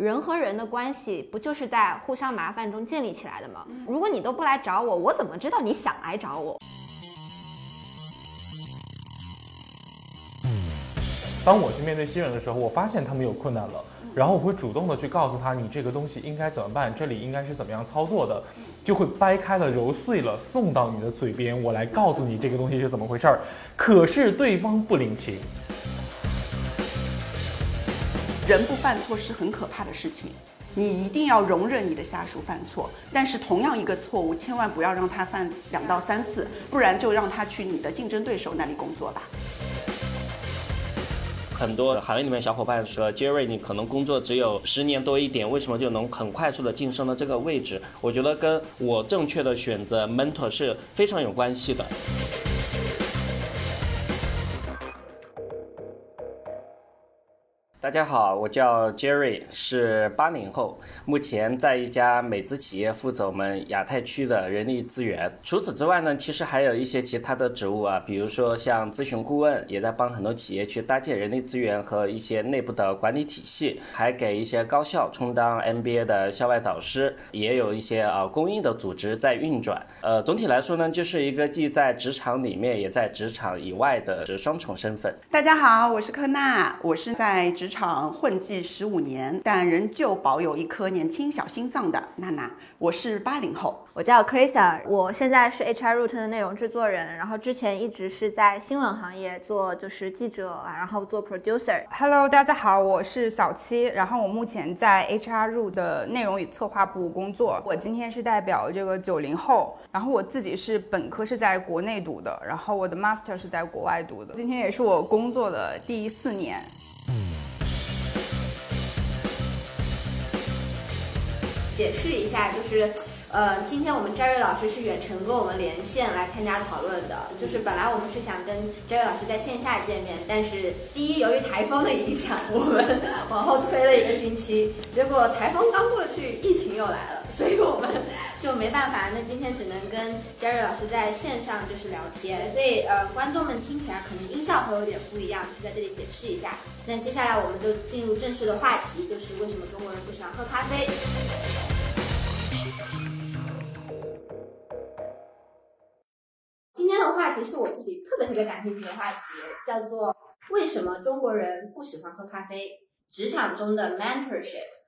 人和人的关系不就是在互相麻烦中建立起来的吗？如果你都不来找我，我怎么知道你想来找我？当我去面对新人的时候，我发现他们有困难了，然后我会主动的去告诉他，你这个东西应该怎么办，这里应该是怎么样操作的，就会掰开了揉碎了送到你的嘴边，我来告诉你这个东西是怎么回事儿。可是对方不领情。人不犯错是很可怕的事情，你一定要容忍你的下属犯错，但是同样一个错误，千万不要让他犯两到三次，不然就让他去你的竞争对手那里工作吧。很多行业里面小伙伴说，Jerry，你可能工作只有十年多一点，为什么就能很快速的晋升到这个位置？我觉得跟我正确的选择 mentor 是非常有关系的。大家好，我叫 Jerry，是八零后，目前在一家美资企业负责我们亚太区的人力资源。除此之外呢，其实还有一些其他的职务啊，比如说像咨询顾问，也在帮很多企业去搭建人力资源和一些内部的管理体系，还给一些高校充当 MBA 的校外导师，也有一些啊公益的组织在运转。呃，总体来说呢，就是一个既在职场里面，也在职场以外的双重身份。大家好，我是科娜，我是在职。场混迹十五年，但仍旧保有一颗年轻小心脏的娜娜。我是八零后，我叫 Krisa，我现在是 HR Root 的内容制作人，然后之前一直是在新闻行业做就是记者，然后做 producer。Hello，大家好，我是小七，然后我目前在 HR Root 的内容与策划部工作。我今天是代表这个九零后，然后我自己是本科是在国内读的，然后我的 master 是在国外读的。今天也是我工作的第四年。解释一下，就是，呃，今天我们 Jerry 老师是远程跟我们连线来参加讨论的。就是本来我们是想跟 Jerry 老师在线下见面，但是第一，由于台风的影响，我们 往后推了一个星期。结果台风刚过去，疫情又来了，所以我们就没办法。那今天只能跟 Jerry 老师在线上就是聊天。所以，呃，观众们听起来可能音效会有点不一样，就在这里解释一下。那接下来我们就进入正式的话题，就是为什么中国人不喜欢喝咖啡。今天的话题是我自己特别特别感兴趣的话题，叫做为什么中国人不喜欢喝咖啡？职场中的 mentorship。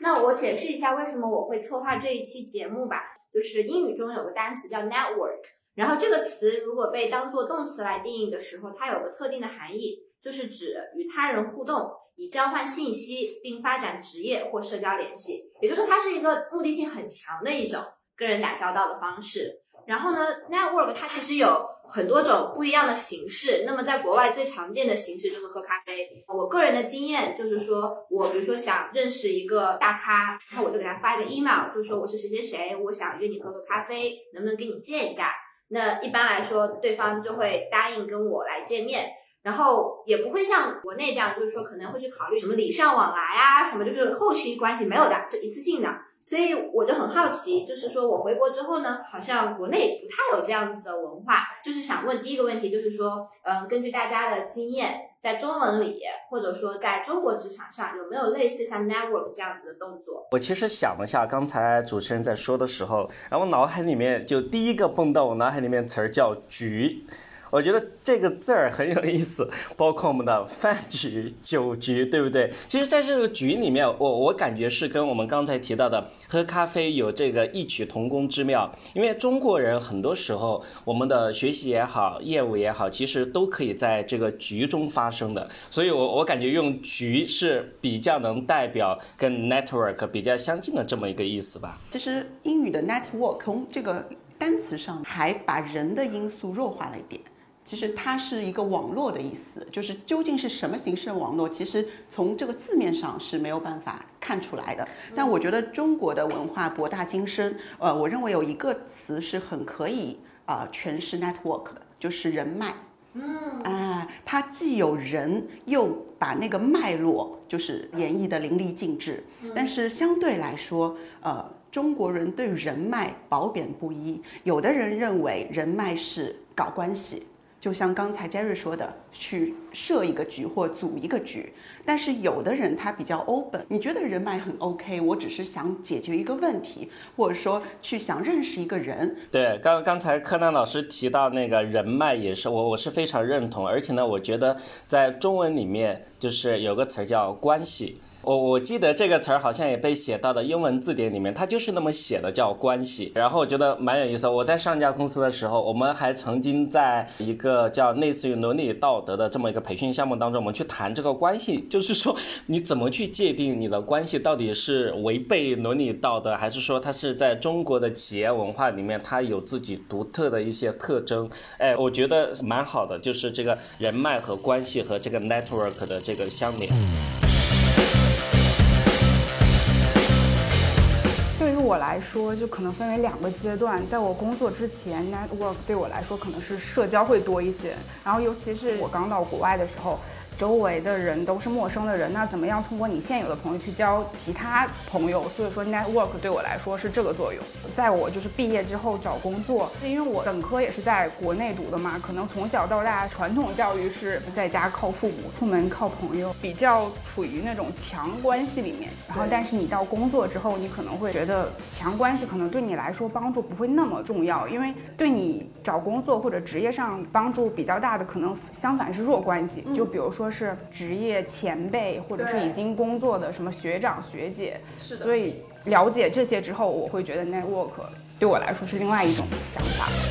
那我解释一下为什么我会策划这一期节目吧。就是英语中有个单词叫 network，然后这个词如果被当做动词来定义的时候，它有个特定的含义，就是指与他人互动，以交换信息并发展职业或社交联系。也就是说，它是一个目的性很强的一种跟人打交道的方式。然后呢，network 它其实有很多种不一样的形式。那么在国外最常见的形式就是喝咖啡。我个人的经验就是说，我比如说想认识一个大咖，然后我就给他发一个 email，就是说我是谁谁谁，我想约你喝个咖啡，能不能跟你见一下？那一般来说，对方就会答应跟我来见面，然后也不会像国内这样，就是说可能会去考虑什么礼尚往来啊，什么就是后期关系没有的，就一次性的。所以我就很好奇，就是说我回国之后呢，好像国内不太有这样子的文化。就是想问第一个问题，就是说，嗯，根据大家的经验，在中文里或者说在中国职场上，有没有类似像 network 这样子的动作？我其实想了一下，刚才主持人在说的时候，然后脑海里面就第一个蹦到我脑海里面词儿叫局。我觉得这个字儿很有意思，包括我们的饭局、酒局，对不对？其实，在这个局里面，我我感觉是跟我们刚才提到的喝咖啡有这个异曲同工之妙。因为中国人很多时候，我们的学习也好，业务也好，其实都可以在这个局中发生的。所以，我我感觉用局是比较能代表跟 network 比较相近的这么一个意思吧。其实，英语的 network 从这个单词上还把人的因素弱化了一点。其实它是一个网络的意思，就是究竟是什么形式的网络，其实从这个字面上是没有办法看出来的。但我觉得中国的文化博大精深，呃，我认为有一个词是很可以啊诠释 network 的，就是人脉。嗯，啊，它既有人，又把那个脉络就是演绎的淋漓尽致。但是相对来说，呃，中国人对人脉褒贬不一，有的人认为人脉是搞关系。就像刚才 Jerry 说的，去设一个局或组一个局。但是有的人他比较 open，你觉得人脉很 OK，我只是想解决一个问题，或者说去想认识一个人。对，刚刚才柯南老师提到那个人脉也是我我是非常认同，而且呢，我觉得在中文里面就是有个词儿叫关系。我我记得这个词儿好像也被写到了英文字典里面，它就是那么写的，叫关系。然后我觉得蛮有意思。我在上家公司的时候，我们还曾经在一个叫类似于伦理道德的这么一个培训项目当中，我们去谈这个关系，就是说你怎么去界定你的关系到底是违背伦理道德，还是说它是在中国的企业文化里面它有自己独特的一些特征？哎，我觉得蛮好的，就是这个人脉和关系和这个 network 的这个相连。对于我来说，就可能分为两个阶段。在我工作之前，network 对我来说可能是社交会多一些。然后，尤其是我刚到国外的时候。周围的人都是陌生的人，那怎么样通过你现有的朋友去交其他朋友？所以说 network 对我来说是这个作用。在我就是毕业之后找工作，因为我本科也是在国内读的嘛，可能从小到大传统教育是在家靠父母，出门靠朋友，比较处于那种强关系里面。然后，但是你到工作之后，你可能会觉得强关系可能对你来说帮助不会那么重要，因为对你找工作或者职业上帮助比较大的，可能相反是弱关系。就比如说。是职业前辈，或者是已经工作的什么学长学姐，是的。所以了解这些之后，我会觉得 network 对我来说是另外一种想法。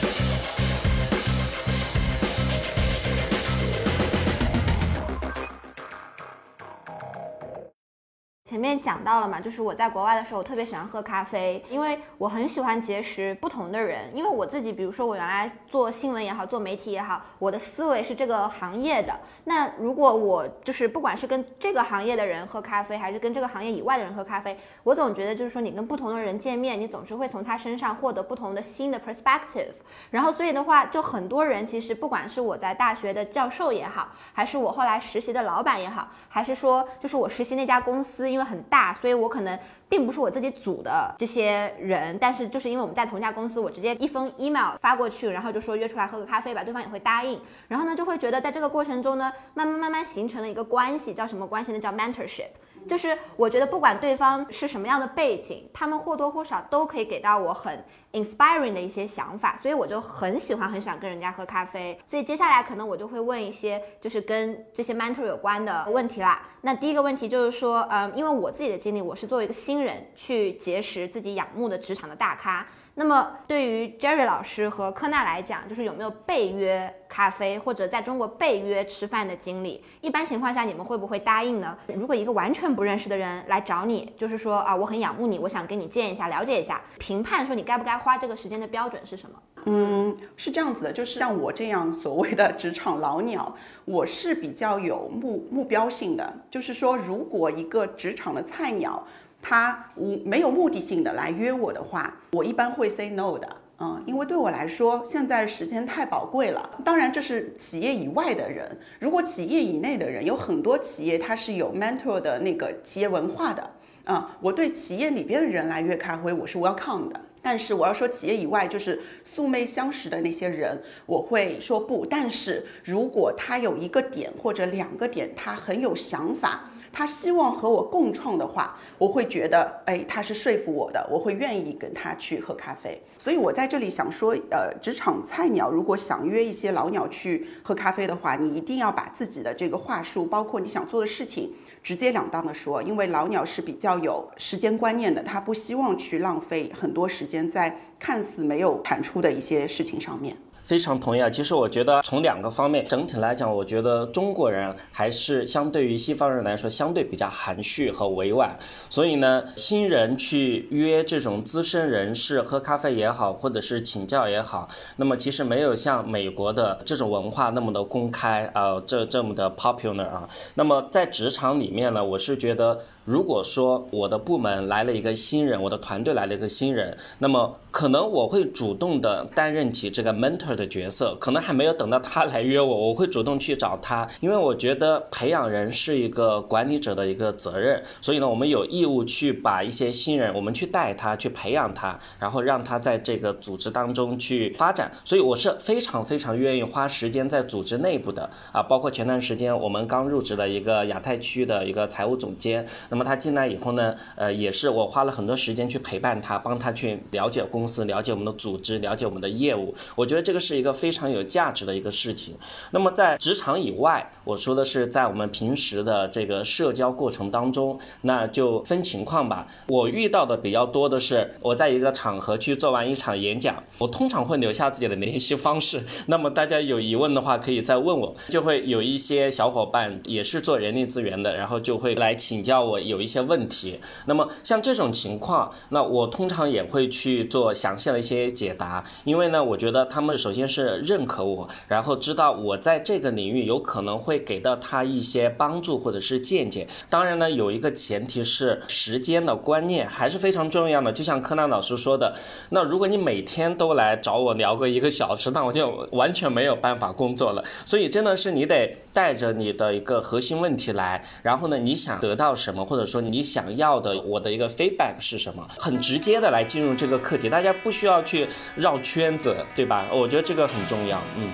前面讲到了嘛，就是我在国外的时候，我特别喜欢喝咖啡，因为我很喜欢结识不同的人。因为我自己，比如说我原来做新闻也好，做媒体也好，我的思维是这个行业的。那如果我就是不管是跟这个行业的人喝咖啡，还是跟这个行业以外的人喝咖啡，我总觉得就是说你跟不同的人见面，你总是会从他身上获得不同的新的 perspective。然后所以的话，就很多人其实不管是我在大学的教授也好，还是我后来实习的老板也好，还是说就是我实习那家公司，因很大，所以我可能并不是我自己组的这些人，但是就是因为我们在同一家公司，我直接一封 email 发过去，然后就说约出来喝个咖啡吧，对方也会答应。然后呢，就会觉得在这个过程中呢，慢慢慢慢形成了一个关系，叫什么关系呢？叫 mentorship。就是我觉得不管对方是什么样的背景，他们或多或少都可以给到我很 inspiring 的一些想法，所以我就很喜欢很喜欢跟人家喝咖啡。所以接下来可能我就会问一些就是跟这些 mentor 有关的问题啦。那第一个问题就是说，嗯，因为我自己的经历，我是作为一个新人去结识自己仰慕的职场的大咖。那么对于 Jerry 老师和科纳来讲，就是有没有被约咖啡或者在中国被约吃饭的经历？一般情况下，你们会不会答应呢？如果一个完全不认识的人来找你，就是说啊，我很仰慕你，我想跟你见一下，了解一下，评判说你该不该花这个时间的标准是什么？嗯，是这样子的，就是像我这样所谓的职场老鸟，我是比较有目目标性的，就是说，如果一个职场的菜鸟。他无没有目的性的来约我的话，我一般会 say no 的，嗯，因为对我来说，现在时间太宝贵了。当然，这是企业以外的人，如果企业以内的人，有很多企业它是有 mentor 的那个企业文化的，啊，我对企业里边的人来约咖啡，我是 welcome 的。但是我要说企业以外，就是素昧相识的那些人，我会说不。但是如果他有一个点或者两个点，他很有想法。他希望和我共创的话，我会觉得，哎，他是说服我的，我会愿意跟他去喝咖啡。所以我在这里想说，呃，职场菜鸟如果想约一些老鸟去喝咖啡的话，你一定要把自己的这个话术，包括你想做的事情，直截了当的说，因为老鸟是比较有时间观念的，他不希望去浪费很多时间在看似没有产出的一些事情上面。非常同意啊！其实我觉得从两个方面，整体来讲，我觉得中国人还是相对于西方人来说，相对比较含蓄和委婉。所以呢，新人去约这种资深人士喝咖啡也好，或者是请教也好，那么其实没有像美国的这种文化那么的公开啊，这这么的 popular 啊。那么在职场里面呢，我是觉得。如果说我的部门来了一个新人，我的团队来了一个新人，那么可能我会主动的担任起这个 mentor 的角色，可能还没有等到他来约我，我会主动去找他，因为我觉得培养人是一个管理者的一个责任，所以呢，我们有义务去把一些新人，我们去带他，去培养他，然后让他在这个组织当中去发展，所以我是非常非常愿意花时间在组织内部的啊，包括前段时间我们刚入职的一个亚太区的一个财务总监，那么那么他进来以后呢，呃，也是我花了很多时间去陪伴他，帮他去了解公司，了解我们的组织，了解我们的业务，我觉得这个是一个非常有价值的一个事情。那么在职场以外，我说的是在我们平时的这个社交过程当中，那就分情况吧。我遇到的比较多的是，我在一个场合去做完一场演讲，我通常会留下自己的联系方式。那么大家有疑问的话，可以再问我。就会有一些小伙伴也是做人力资源的，然后就会来请教我有一些问题。那么像这种情况，那我通常也会去做详细的一些解答，因为呢，我觉得他们首先是认可我，然后知道我在这个领域有可能会给到他一些帮助或者是见解。当然呢，有一个前提是时间的观念还是非常重要的。就像柯南老师说的，那如果你每天都来找我聊个一个小时，那我就完全没有办法工作了。所以真的是你得带着你的一个核心问题来，然后呢，你想得到什么，或者说你想要的我的一个 feedback 是什么，很直接的来进入这个课题，大家不需要去绕圈子，对吧？我觉得这个很重要，嗯。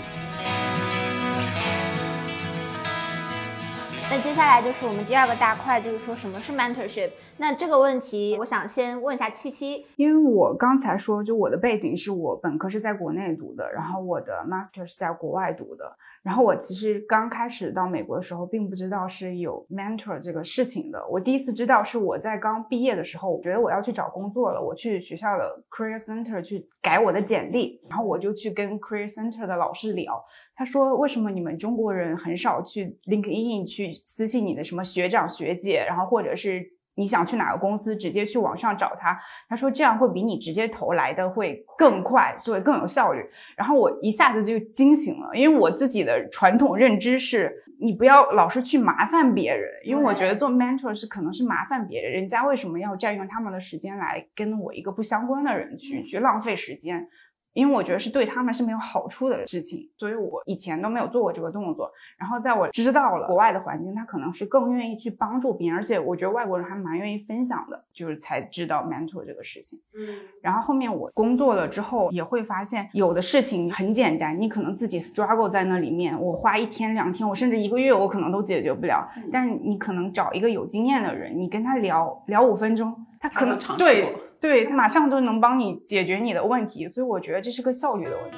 那接下来就是我们第二个大块，就是说什么是 mentorship。那这个问题，我想先问一下七七，因为我刚才说，就我的背景是我本科是在国内读的，然后我的 master 是在国外读的。然后我其实刚开始到美国的时候，并不知道是有 mentor 这个事情的。我第一次知道是我在刚毕业的时候，我觉得我要去找工作了，我去学校的 career center 去改我的简历，然后我就去跟 career center 的老师聊，他说为什么你们中国人很少去 LinkedIn 去私信你的什么学长学姐，然后或者是。你想去哪个公司，直接去网上找他。他说这样会比你直接投来的会更快，对，更有效率。然后我一下子就惊醒了，因为我自己的传统认知是，你不要老是去麻烦别人，因为我觉得做 mentor 是可能是麻烦别人，人家为什么要占用他们的时间来跟我一个不相关的人去去浪费时间？因为我觉得是对他们是没有好处的事情，所以我以前都没有做过这个动作。然后在我知道了国外的环境，他可能是更愿意去帮助别人，而且我觉得外国人还蛮愿意分享的，就是才知道 mentor 这个事情。嗯，然后后面我工作了之后，也会发现有的事情很简单，你可能自己 struggle 在那里面，我花一天两天，我甚至一个月，我可能都解决不了。但你可能找一个有经验的人，你跟他聊聊五分钟，他可能对。对他马上就能帮你解决你的问题，所以我觉得这是个效率的问题。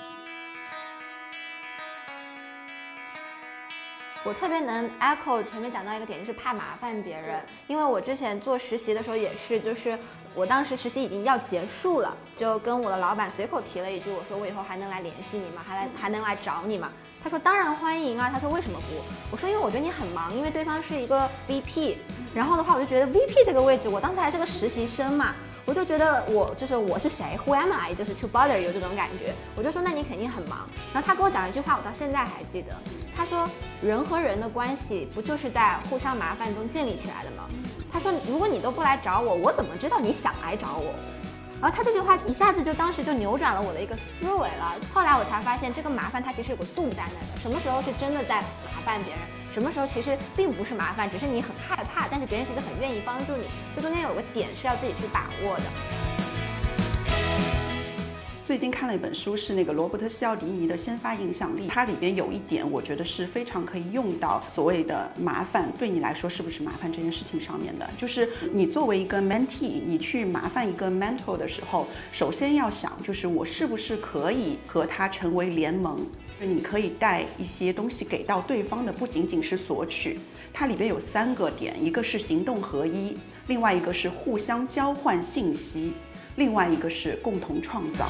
我特别能 echo 前面讲到一个点，就是怕麻烦别人。因为我之前做实习的时候也是，就是我当时实习已经要结束了，就跟我的老板随口提了一句，我说我以后还能来联系你吗？还来还能来找你吗？他说当然欢迎啊。他说为什么不？我说因为我觉得你很忙，因为对方是一个 VP。然后的话，我就觉得 VP 这个位置，我当时还是个实习生嘛。我就觉得我就是我是谁，Who am I？就是 to bother 有这种感觉。我就说那你肯定很忙。然后他跟我讲了一句话，我到现在还记得。他说人和人的关系不就是在互相麻烦中建立起来的吗？他说如果你都不来找我，我怎么知道你想来找我？然后他这句话一下子就当时就扭转了我的一个思维了。后来我才发现这个麻烦它其实有个度在那的，什么时候是真的在麻烦别人？什么时候其实并不是麻烦，只是你很害怕，但是别人其实很愿意帮助你。这中间有个点是要自己去把握的。最近看了一本书，是那个罗伯特西奥迪尼的《先发影响力》，它里边有一点，我觉得是非常可以用到所谓的麻烦对你来说是不是麻烦这件事情上面的。就是你作为一个 mentee，你去麻烦一个 mentor 的时候，首先要想，就是我是不是可以和他成为联盟。就你可以带一些东西给到对方的，不仅仅是索取，它里边有三个点，一个是行动合一，另外一个是互相交换信息，另外一个是共同创造。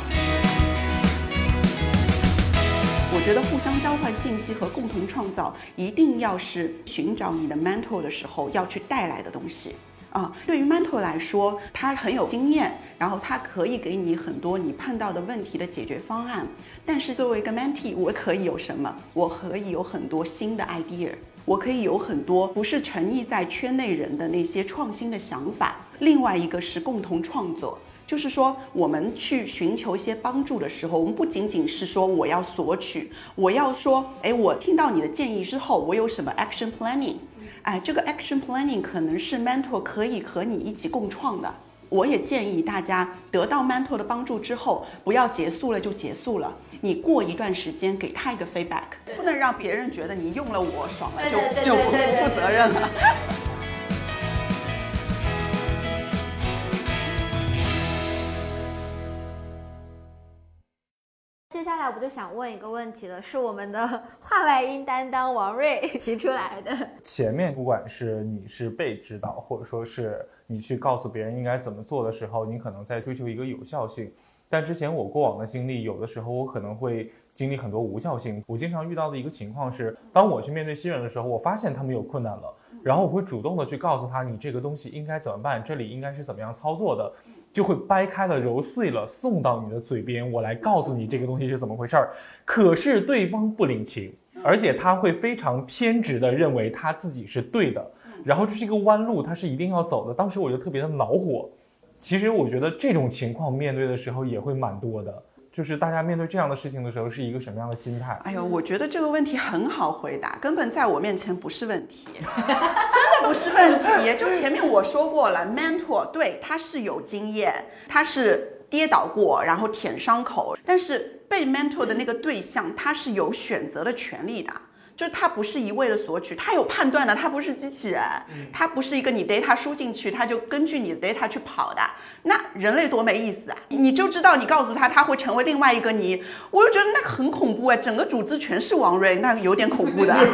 我觉得互相交换信息和共同创造，一定要是寻找你的 mentor 的时候要去带来的东西。啊，对于 mentor 来说，他很有经验，然后他可以给你很多你碰到的问题的解决方案。但是作为一个 mentee，我可以有什么？我可以有很多新的 idea。我可以有很多不是沉溺在圈内人的那些创新的想法。另外一个是共同创作。就是说，我们去寻求一些帮助的时候，我们不仅仅是说我要索取，我要说，哎，我听到你的建议之后，我有什么 action planning？哎，这个 action planning 可能是 mentor 可以和你一起共创的。我也建议大家得到 mentor 的帮助之后，不要结束了就结束了，你过一段时间给他一个 feedback，不能让别人觉得你用了我爽了就就不负责任了。下来我就想问一个问题了，是我们的 话外音担当王瑞 提出来的。前面不管是你是被指导，或者说是你去告诉别人应该怎么做的时候，你可能在追求一个有效性。但之前我过往的经历，有的时候我可能会经历很多无效性。我经常遇到的一个情况是，当我去面对新人的时候，我发现他们有困难了，然后我会主动的去告诉他，你这个东西应该怎么办，这里应该是怎么样操作的。就会掰开了揉碎了送到你的嘴边，我来告诉你这个东西是怎么回事儿。可是对方不领情，而且他会非常偏执的认为他自己是对的，然后这是一个弯路，他是一定要走的。当时我就特别的恼火。其实我觉得这种情况面对的时候也会蛮多的。就是大家面对这样的事情的时候，是一个什么样的心态？哎呦，我觉得这个问题很好回答，根本在我面前不是问题，真的不是问题。就前面我说过了，mentor 对他是有经验，他是跌倒过，然后舔伤口，但是被 mentor 的那个对象，他是有选择的权利的。就是它不是一味的索取，它有判断的，它不是机器人，它不是一个你 data 输进去，它就根据你的 data 去跑的。那人类多没意思啊！你就知道你告诉他，他会成为另外一个你，我就觉得那个很恐怖哎，整个组织全是王瑞，那有点恐怖的。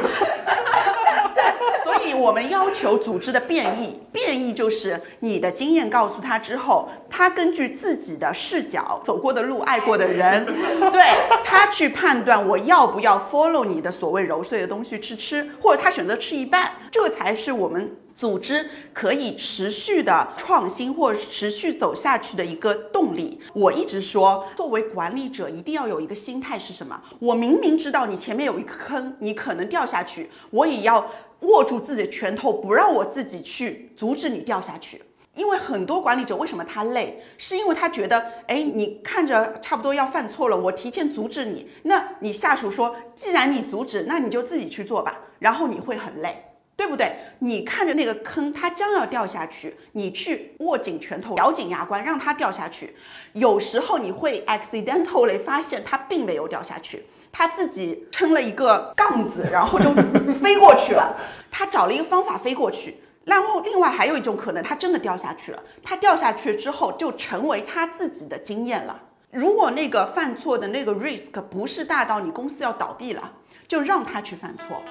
我们要求组织的变异，变异就是你的经验告诉他之后，他根据自己的视角、走过的路、爱过的人，对他去判断我要不要 follow 你的所谓揉碎的东西吃吃，或者他选择吃一半，这才是我们组织可以持续的创新或持续走下去的一个动力。我一直说，作为管理者一定要有一个心态是什么？我明明知道你前面有一个坑，你可能掉下去，我也要。握住自己的拳头，不让我自己去阻止你掉下去。因为很多管理者为什么他累，是因为他觉得，哎，你看着差不多要犯错了，我提前阻止你。那你下属说，既然你阻止，那你就自己去做吧。然后你会很累，对不对？你看着那个坑，它将要掉下去，你去握紧拳头，咬紧牙关，让它掉下去。有时候你会 accidentally 发现它并没有掉下去。他自己撑了一个杠子，然后就飞过去了。他找了一个方法飞过去，然后另外还有一种可能，他真的掉下去了。他掉下去之后，就成为他自己的经验了。如果那个犯错的那个 risk 不是大到你公司要倒闭了，就让他去犯错。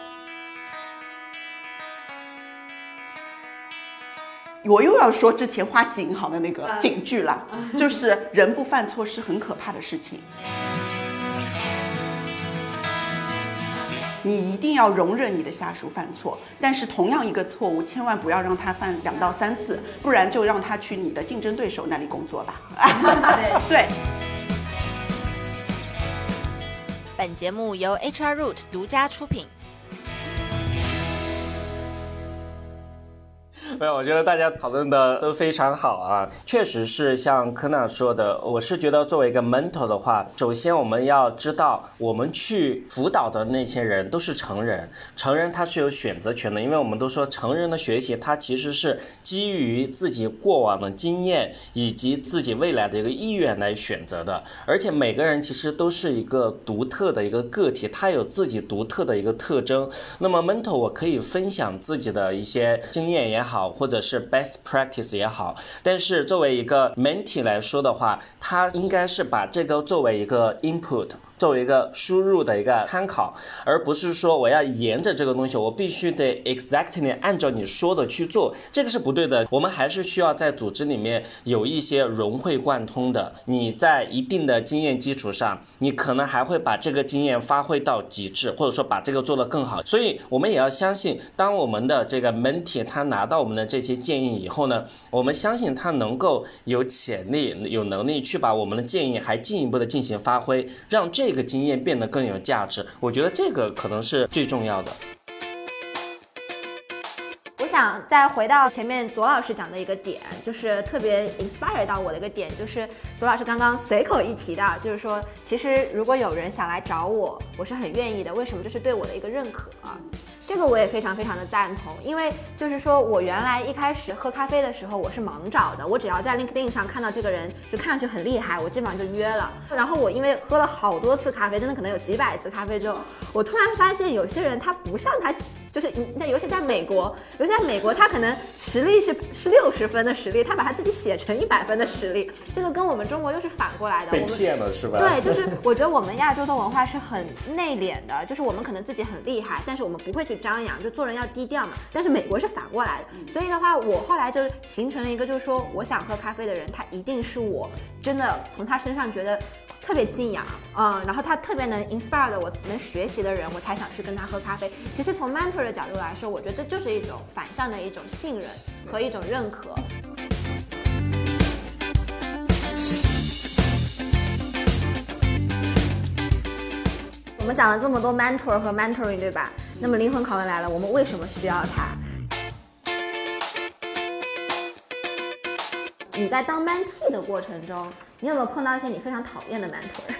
我又要说之前花旗银行的那个警句了，就是人不犯错是很可怕的事情。你一定要容忍你的下属犯错，但是同样一个错误，千万不要让他犯两到三次，不然就让他去你的竞争对手那里工作吧。对。本节目由 HR Root 独家出品。没有，我觉得大家讨论的都非常好啊，确实是像科纳说的，我是觉得作为一个 mentor 的话，首先我们要知道，我们去辅导的那些人都是成人，成人他是有选择权的，因为我们都说成人的学习，他其实是基于自己过往的经验以及自己未来的一个意愿来选择的，而且每个人其实都是一个独特的一个个体，他有自己独特的一个特征。那么 mentor 我可以分享自己的一些经验也好。或者是 best practice 也好，但是作为一个 mentee 来说的话，他应该是把这个作为一个 input。作为一个输入的一个参考，而不是说我要沿着这个东西，我必须得 exactly 按照你说的去做，这个是不对的。我们还是需要在组织里面有一些融会贯通的。你在一定的经验基础上，你可能还会把这个经验发挥到极致，或者说把这个做得更好。所以我们也要相信，当我们的这个 mentee 他拿到我们的这些建议以后呢，我们相信他能够有潜力、有能力去把我们的建议还进一步的进行发挥，让这。这个经验变得更有价值，我觉得这个可能是最重要的。我想再回到前面左老师讲的一个点，就是特别 inspire 到我的一个点，就是左老师刚刚随口一提到，就是说，其实如果有人想来找我，我是很愿意的。为什么？这是对我的一个认可。这个我也非常非常的赞同，因为就是说我原来一开始喝咖啡的时候，我是盲找的，我只要在 LinkedIn 上看到这个人，就看上去很厉害，我基本上就约了。然后我因为喝了好多次咖啡，真的可能有几百次咖啡之后，我突然发现有些人他不像他。就是那尤其在美国，尤其在美国，他可能实力是是六十分的实力，他把他自己写成一百分的实力，这个跟我们中国又是反过来的。被骗了是吧？对，就 是我觉得我们亚洲的文化是很内敛的，就是我们可能自己很厉害，但是我们不会去张扬，就做人要低调嘛。但是美国是反过来的，所以的话，我后来就形成了一个，就是说我想喝咖啡的人，他一定是我真的从他身上觉得。特别敬仰，嗯，然后他特别能 inspire 的，我能学习的人，我才想去跟他喝咖啡。其实从 mentor 的角度来说，我觉得这就是一种反向的一种信任和一种认可。我们讲了这么多 mentor 和 mentoring，对吧？那么灵魂拷问来了，我们为什么需要它？你在当 man t 的过程中。你有没有碰到一些你非常讨厌的 mentor？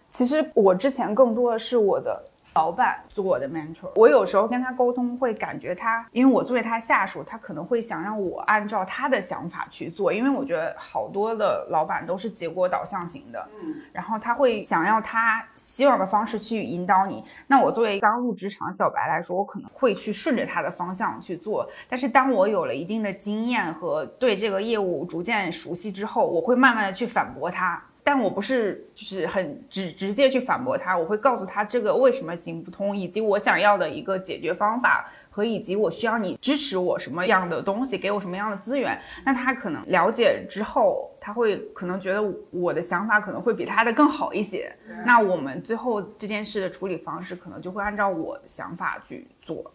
其实我之前更多的是我的。老板做我的 mentor，我有时候跟他沟通会感觉他，因为我作为他下属，他可能会想让我按照他的想法去做，因为我觉得好多的老板都是结果导向型的，嗯，然后他会想要他希望的方式去引导你。那我作为刚入职场小白来说，我可能会去顺着他的方向去做，但是当我有了一定的经验和对这个业务逐渐熟悉之后，我会慢慢的去反驳他。但我不是就是很直直接去反驳他，我会告诉他这个为什么行不通，以及我想要的一个解决方法，和以及我需要你支持我什么样的东西，给我什么样的资源。那他可能了解之后，他会可能觉得我的想法可能会比他的更好一些。那我们最后这件事的处理方式，可能就会按照我的想法去做。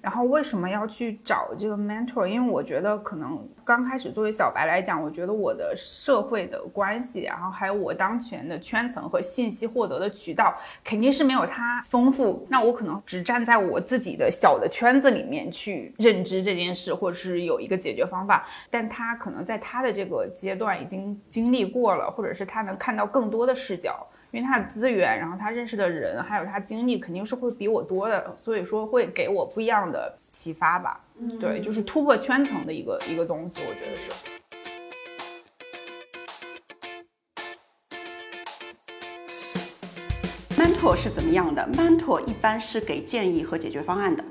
然后为什么要去找这个 mentor？因为我觉得可能刚开始作为小白来讲，我觉得我的社会的关系，然后还有我当前的圈层和信息获得的渠道，肯定是没有他丰富。那我可能只站在我自己的小的圈子里面去认知这件事，或者是有一个解决方法。但他可能在他的这个阶段已经经历过了，或者是他能看到更多的视角。因为他的资源，然后他认识的人，还有他经历，肯定是会比我多的，所以说会给我不一样的启发吧。对，就是突破圈层的一个一个东西，我觉得是。mentor 是怎么样的？mentor 一般是给建议和解决方案的。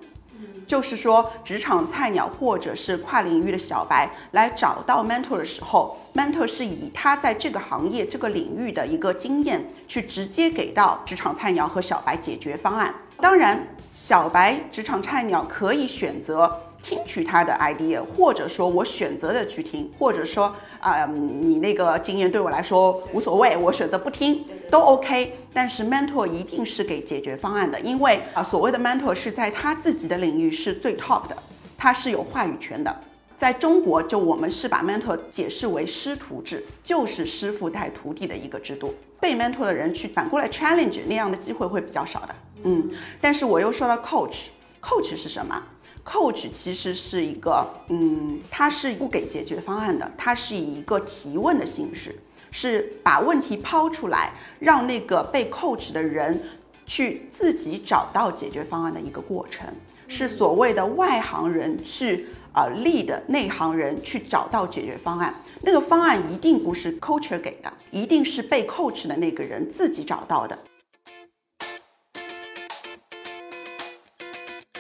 就是说，职场菜鸟或者是跨领域的小白来找到 mentor 的时候，mentor 是以他在这个行业、这个领域的一个经验，去直接给到职场菜鸟和小白解决方案。当然，小白职场菜鸟可以选择。听取他的 idea，或者说我选择的去听，或者说啊，你那个经验对我来说无所谓，我选择不听都 OK。但是 mentor 一定是给解决方案的，因为啊，所谓的 mentor 是在他自己的领域是最 top 的，他是有话语权的。在中国，就我们是把 mentor 解释为师徒制，就是师傅带徒弟的一个制度。被 mentor 的人去反过来 challenge 那样的机会会比较少的。嗯，但是我又说到 coach，coach 是什么？Coach 其实是一个，嗯，他是不给解决方案的，他是以一个提问的形式，是把问题抛出来，让那个被 coach 的人去自己找到解决方案的一个过程，是所谓的外行人去啊 lead 内行人去找到解决方案，那个方案一定不是 coach 给的，一定是被 coach 的那个人自己找到的。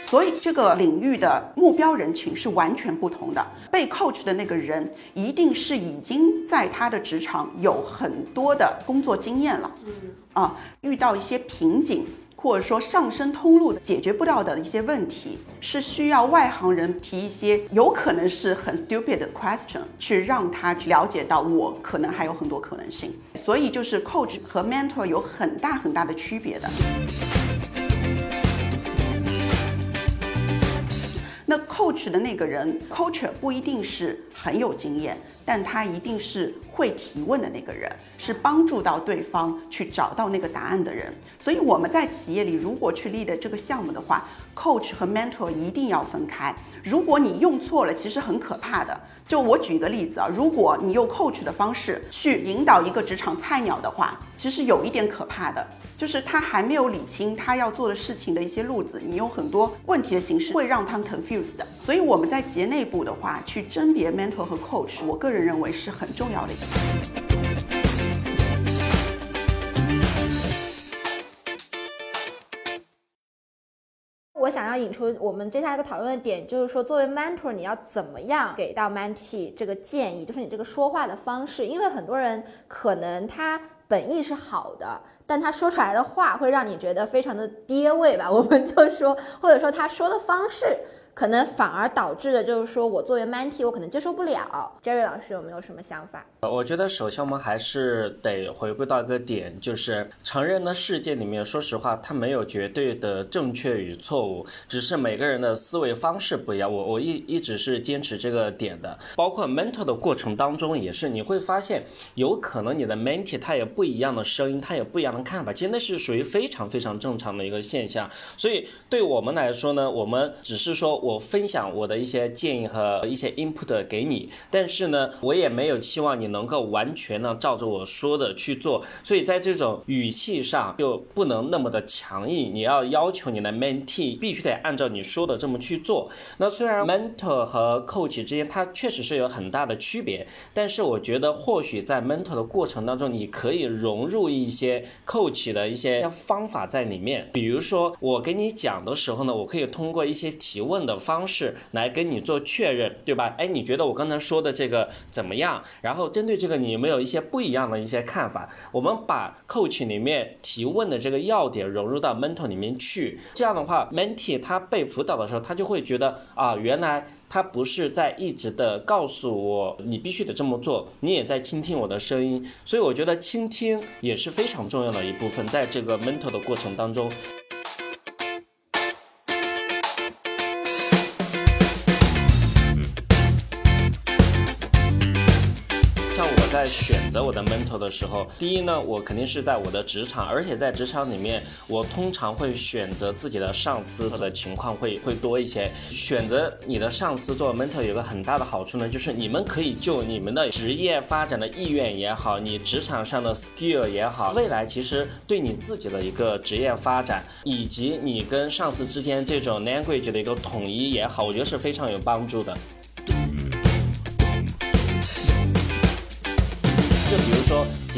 所以这个领域的目标人群是完全不同的。被 coach 的那个人一定是已经在他的职场有很多的工作经验了，嗯，啊，遇到一些瓶颈或者说上升通路解决不到的一些问题，是需要外行人提一些有可能是很 stupid 的 question 去让他去了解到我可能还有很多可能性。所以就是 coach 和 mentor 有很大很大的区别的。Coach 的那个人，coach 不一定是很有经验，但他一定是会提问的那个人，是帮助到对方去找到那个答案的人。所以我们在企业里如果去立的这个项目的话，coach 和 mentor 一定要分开。如果你用错了，其实很可怕的。就我举一个例子啊，如果你用 coach 的方式去引导一个职场菜鸟的话，其实有一点可怕的，就是他还没有理清他要做的事情的一些路子，你用很多问题的形式会让他 confused 的。所以我们在企业内部的话，去甄别 mentor 和 coach，我个人认为是很重要的一个。然后引出我们接下来一个讨论的点，就是说，作为 mentor，你要怎么样给到 mentee 这个建议，就是你这个说话的方式，因为很多人可能他本意是好的，但他说出来的话会让你觉得非常的跌位吧，我们就说，或者说他说的方式。可能反而导致的就是说我作为 mentee，我可能接受不了。Jerry 老师有没有什么想法？我觉得首先我们还是得回归到一个点，就是成人的世界里面，说实话，它没有绝对的正确与错误，只是每个人的思维方式不一样。我我一一直是坚持这个点的，包括 mentor 的过程当中也是，你会发现有可能你的 mentee 他有不一样的声音，他有不一样的看法，其实那是属于非常非常正常的一个现象。所以对我们来说呢，我们只是说。我分享我的一些建议和一些 input 给你，但是呢，我也没有期望你能够完全呢照着我说的去做，所以在这种语气上就不能那么的强硬，你要要求你的 mentee 必须得按照你说的这么去做。那虽然 mentor 和 coach 之间它确实是有很大的区别，但是我觉得或许在 mentor 的过程当中，你可以融入一些 coach 的一些方法在里面，比如说我给你讲的时候呢，我可以通过一些提问的。方式来跟你做确认，对吧？哎，你觉得我刚才说的这个怎么样？然后针对这个，你有没有一些不一样的一些看法？我们把 coach 里面提问的这个要点融入到 mentor 里面去，这样的话，mentee 他被辅导的时候，他就会觉得啊，原来他不是在一直的告诉我你必须得这么做，你也在倾听我的声音。所以我觉得倾听也是非常重要的一部分，在这个 mentor 的过程当中。择我的 mentor 的时候，第一呢，我肯定是在我的职场，而且在职场里面，我通常会选择自己的上司的情况会会多一些。选择你的上司做 mentor 有个很大的好处呢，就是你们可以就你们的职业发展的意愿也好，你职场上的 skill 也好，未来其实对你自己的一个职业发展，以及你跟上司之间这种 language 的一个统一也好，我觉得是非常有帮助的。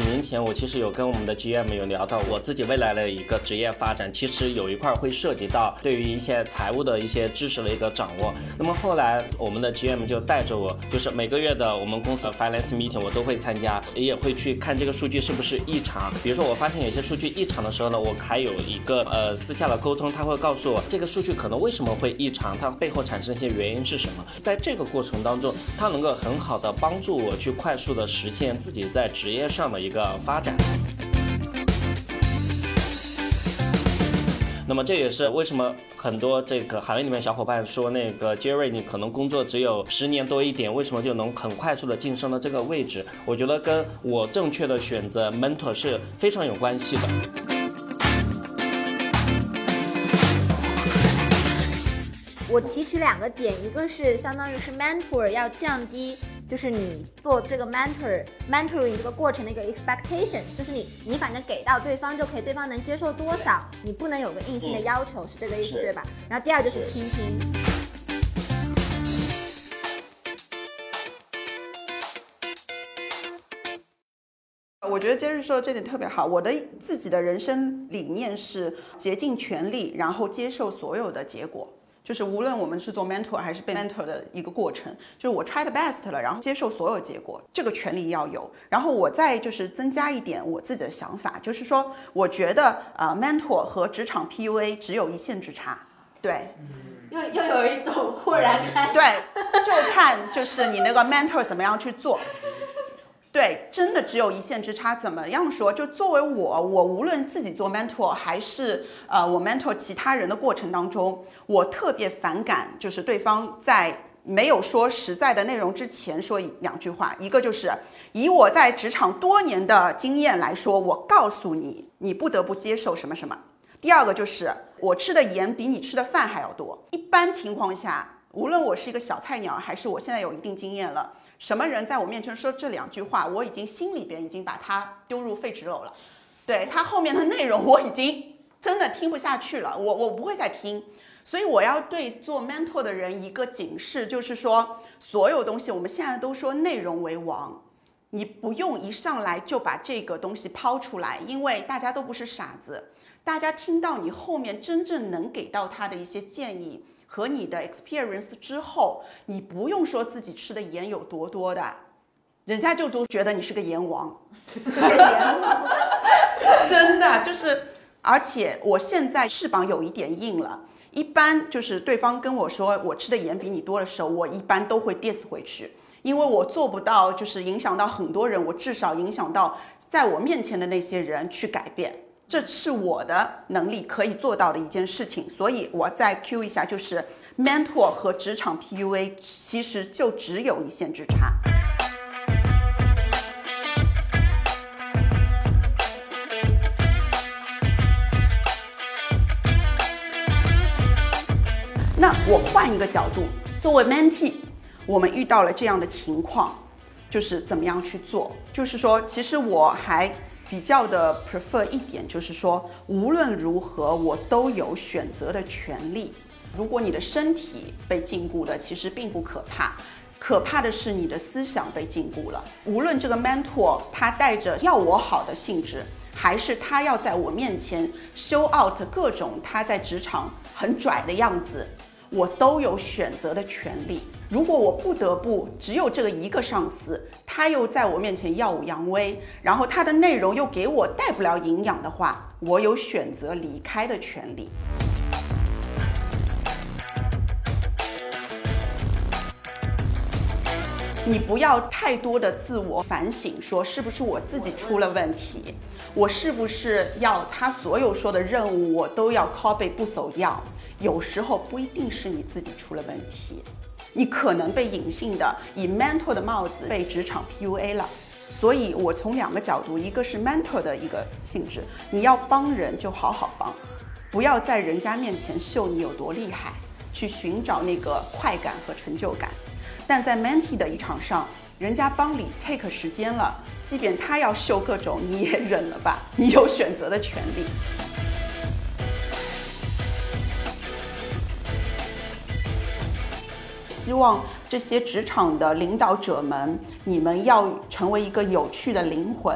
几年前，我其实有跟我们的 GM 有聊到我自己未来的一个职业发展，其实有一块会涉及到对于一些财务的一些知识的一个掌握。那么后来我们的 GM 就带着我，就是每个月的我们公司的 finance meeting 我都会参加，也会去看这个数据是不是异常。比如说我发现有些数据异常的时候呢，我还有一个呃私下的沟通，他会告诉我这个数据可能为什么会异常，它背后产生一些原因是什么。在这个过程当中，他能够很好的帮助我去快速的实现自己在职业上的一。一个发展，那么这也是为什么很多这个行业里面小伙伴说那个 Jerry，你可能工作只有十年多一点，为什么就能很快速的晋升了这个位置？我觉得跟我正确的选择 mentor 是非常有关系的。我提取两个点，一个是相当于是 mentor 要降低。就是你做这个 mentor mentoring 这个过程的一个 expectation，就是你你反正给到对方就可以，对方能接受多少，你不能有个硬性的要求，是这个意思对吧？然后第二就是倾听。我觉得杰瑞说的这点特别好。我的自己的人生理念是竭尽全力，然后接受所有的结果。就是无论我们是做 mentor 还是被 mentor 的一个过程，就是我 try the best 了，然后接受所有结果，这个权利要有。然后我再就是增加一点我自己的想法，就是说，我觉得呃 mentor 和职场 PUA 只有一线之差。对，又又有一种豁然开。对，就看就是你那个 mentor 怎么样去做。对，真的只有一线之差。怎么样说？就作为我，我无论自己做 mentor 还是呃我 mentor 其他人的过程当中，我特别反感就是对方在没有说实在的内容之前说两句话，一个就是以我在职场多年的经验来说，我告诉你，你不得不接受什么什么。第二个就是我吃的盐比你吃的饭还要多。一般情况下，无论我是一个小菜鸟，还是我现在有一定经验了，什么人在我面前说这两句话，我已经心里边已经把它丢入废纸篓了。对他后面的内容，我已经真的听不下去了，我我不会再听。所以我要对做 mentor 的人一个警示，就是说，所有东西我们现在都说内容为王，你不用一上来就把这个东西抛出来，因为大家都不是傻子，大家听到你后面真正能给到他的一些建议和你的 experience 之后，你不用说自己吃的盐有多多的，人家就都觉得你是个盐王，真的就是，而且我现在翅膀有一点硬了。一般就是对方跟我说我吃的盐比你多的时候，我一般都会 diss 回去，因为我做不到，就是影响到很多人，我至少影响到在我面前的那些人去改变，这是我的能力可以做到的一件事情。所以我再 Q 一下，就是 mentor 和职场 PUA 其实就只有一线之差。那我换一个角度，作为 mentee，我们遇到了这样的情况，就是怎么样去做？就是说，其实我还比较的 prefer 一点，就是说，无论如何，我都有选择的权利。如果你的身体被禁锢了，其实并不可怕，可怕的是你的思想被禁锢了。无论这个 mentor 他带着要我好的性质，还是他要在我面前 show out 各种他在职场很拽的样子。我都有选择的权利。如果我不得不只有这个一个上司，他又在我面前耀武扬威，然后他的内容又给我带不了营养的话，我有选择离开的权利。你不要太多的自我反省，说是不是我自己出了问题，我是不是要他所有说的任务我都要 copy 不走样？有时候不一定是你自己出了问题，你可能被隐性的以 mentor 的帽子被职场 PUA 了。所以我从两个角度，一个是 mentor 的一个性质，你要帮人就好好帮，不要在人家面前秀你有多厉害，去寻找那个快感和成就感。但在 mentee 的一场上，人家帮你 take 时间了，即便他要秀各种，你也忍了吧，你有选择的权利。希望这些职场的领导者们，你们要成为一个有趣的灵魂。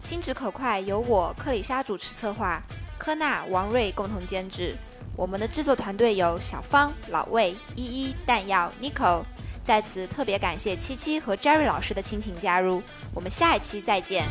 心直口快由我克里莎主持策划，科纳、王瑞共同监制。我们的制作团队有小方、老魏、依依、弹药、Nico。在此特别感谢七七和 Jerry 老师的倾情加入。我们下一期再见。